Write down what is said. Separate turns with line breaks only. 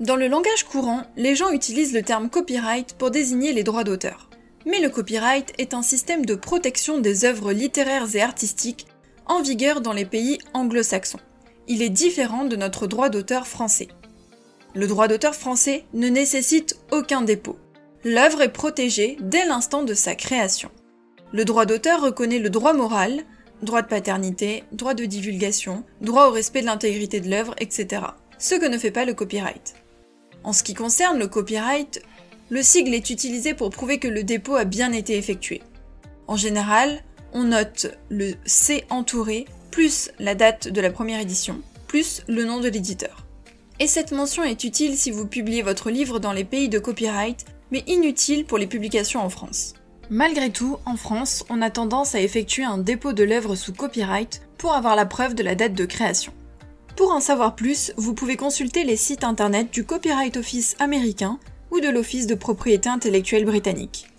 Dans le langage courant, les gens utilisent le terme copyright pour désigner les droits d'auteur. Mais le copyright est un système de protection des œuvres littéraires et artistiques en vigueur dans les pays anglo-saxons. Il est différent de notre droit d'auteur français. Le droit d'auteur français ne nécessite aucun dépôt. L'œuvre est protégée dès l'instant de sa création. Le droit d'auteur reconnaît le droit moral, droit de paternité, droit de divulgation, droit au respect de l'intégrité de l'œuvre, etc. Ce que ne fait pas le copyright. En ce qui concerne le copyright, le sigle est utilisé pour prouver que le dépôt a bien été effectué. En général, on note le C entouré, plus la date de la première édition, plus le nom de l'éditeur. Et cette mention est utile si vous publiez votre livre dans les pays de copyright, mais inutile pour les publications en France. Malgré tout, en France, on a tendance à effectuer un dépôt de l'œuvre sous copyright pour avoir la preuve de la date de création. Pour en savoir plus, vous pouvez consulter les sites internet du Copyright Office américain ou de l'Office de propriété intellectuelle britannique.